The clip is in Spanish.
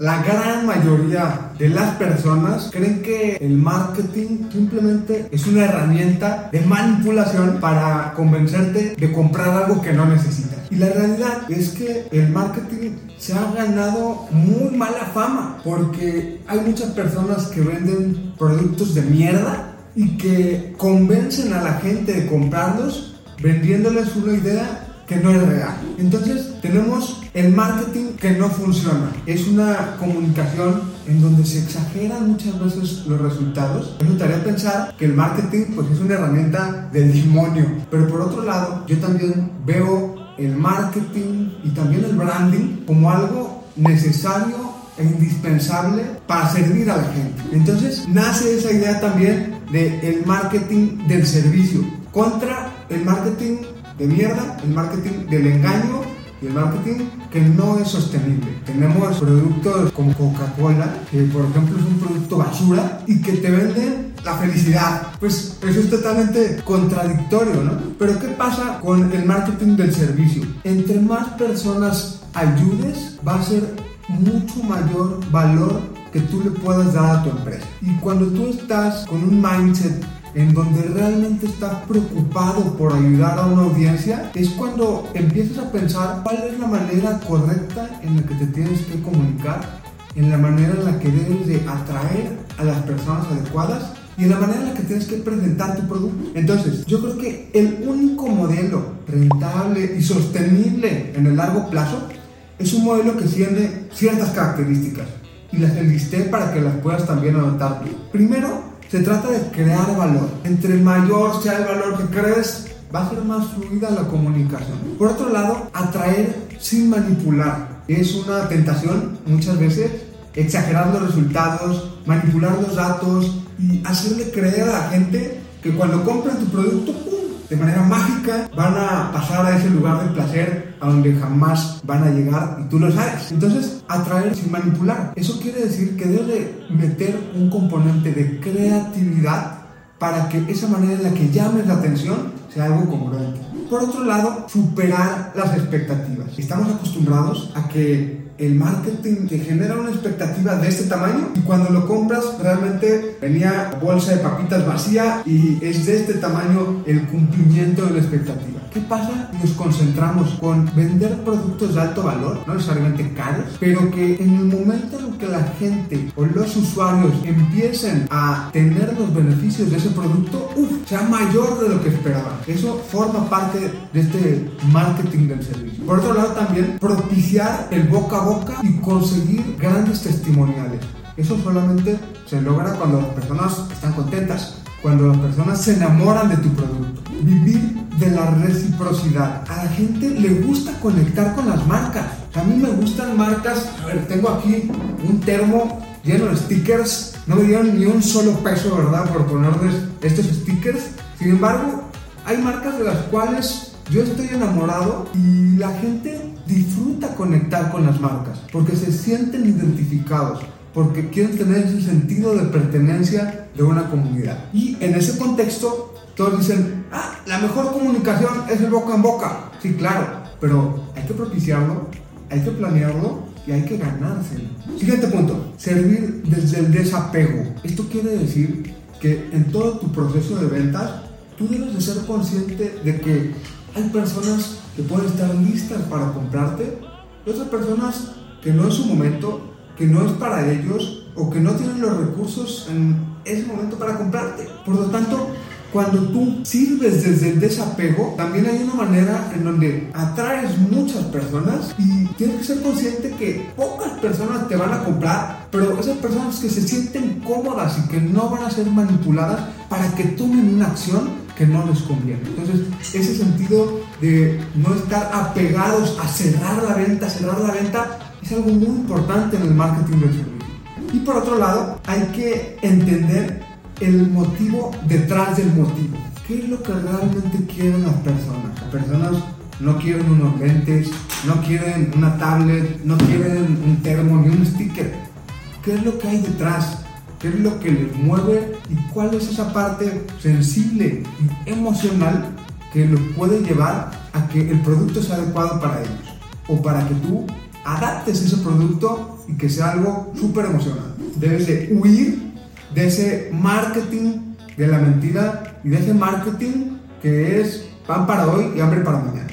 La gran mayoría de las personas creen que el marketing simplemente es una herramienta de manipulación para convencerte de comprar algo que no necesitas. Y la realidad es que el marketing se ha ganado muy mala fama porque hay muchas personas que venden productos de mierda y que convencen a la gente de comprarlos vendiéndoles una idea que no es real. Entonces tenemos el marketing que no funciona. Es una comunicación en donde se exageran muchas veces los resultados. Me gustaría pensar que el marketing pues es una herramienta del demonio. Pero por otro lado, yo también veo el marketing y también el branding como algo necesario e indispensable para servir a la gente. Entonces nace esa idea también el marketing del servicio contra el marketing de mierda, el marketing del engaño y el marketing que no es sostenible. Tenemos productos como Coca-Cola, que por ejemplo es un producto basura y que te venden la felicidad. Pues eso es totalmente contradictorio, ¿no? Pero ¿qué pasa con el marketing del servicio? Entre más personas ayudes, va a ser mucho mayor valor que tú le puedas dar a tu empresa. Y cuando tú estás con un mindset en donde realmente estás preocupado por ayudar a una audiencia, es cuando empiezas a pensar cuál es la manera correcta en la que te tienes que comunicar, en la manera en la que debes de atraer a las personas adecuadas y en la manera en la que tienes que presentar tu producto. Entonces, yo creo que el único modelo rentable y sostenible en el largo plazo es un modelo que tiene ciertas características y las enlisté para que las puedas también anotar. Primero, se trata de crear valor. Entre mayor sea el valor que crees, va a ser más fluida la comunicación. Por otro lado, atraer sin manipular. Es una tentación muchas veces exagerar los resultados, manipular los datos y hacerle creer a la gente que cuando compran tu producto, de manera mágica van a pasar a ese lugar de placer a donde jamás van a llegar y tú lo sabes. Entonces, atraer sin manipular. Eso quiere decir que debe meter un componente de creatividad para que esa manera en la que llames la atención sea algo congruente. Por otro lado, superar las expectativas. Estamos acostumbrados a que el marketing te genera una expectativa de este tamaño y cuando lo compras realmente venía bolsa de papitas vacía y es de este tamaño el cumplimiento de la expectativa. ¿Qué pasa nos concentramos con vender productos de alto valor, no necesariamente caros, pero que en el momento en que la gente o los usuarios empiecen a tener los beneficios de ese producto, uf, sea mayor de lo que esperaban? Eso forma parte de este marketing del servicio. Por otro lado también propiciar el boca a boca y conseguir grandes testimoniales. Eso solamente se logra cuando las personas están contentas, cuando las personas se enamoran de tu producto. Vivir de la reciprocidad. A la gente le gusta conectar con las marcas. A mí me gustan marcas. A ver, tengo aquí un termo lleno de stickers. No me dieron ni un solo peso, ¿verdad? Por ponerles estos stickers. Sin embargo, hay marcas de las cuales yo estoy enamorado y la gente disfruta conectar con las marcas porque se sienten identificados porque quieren tener ese sentido de pertenencia de una comunidad. Y en ese contexto, todos dicen, ah, la mejor comunicación es el boca en boca. Sí, claro, pero hay que propiciarlo, hay que planearlo y hay que ganárselo. Siguiente punto, servir desde el desapego. Esto quiere decir que en todo tu proceso de ventas, tú debes de ser consciente de que hay personas que pueden estar listas para comprarte y otras personas que no es su momento que no es para ellos o que no tienen los recursos en ese momento para comprarte. Por lo tanto, cuando tú sirves desde el desapego, también hay una manera en donde atraes muchas personas y tienes que ser consciente que pocas personas te van a comprar, pero esas personas que se sienten cómodas y que no van a ser manipuladas para que tomen una acción que no les conviene. Entonces, ese sentido de no estar apegados a cerrar la venta, cerrar la venta, es algo muy importante en el marketing del servicio. Y por otro lado, hay que entender el motivo detrás del motivo. ¿Qué es lo que realmente quieren las personas? Las personas no quieren unos lentes, no quieren una tablet, no quieren un termo ni un sticker. ¿Qué es lo que hay detrás? ¿Qué es lo que les mueve y cuál es esa parte sensible y emocional que los puede llevar a que el producto sea adecuado para ellos? O para que tú adaptes ese producto y que sea algo súper emocionante. Debes de huir de ese marketing de la mentira y de ese marketing que es pan para hoy y hambre para mañana.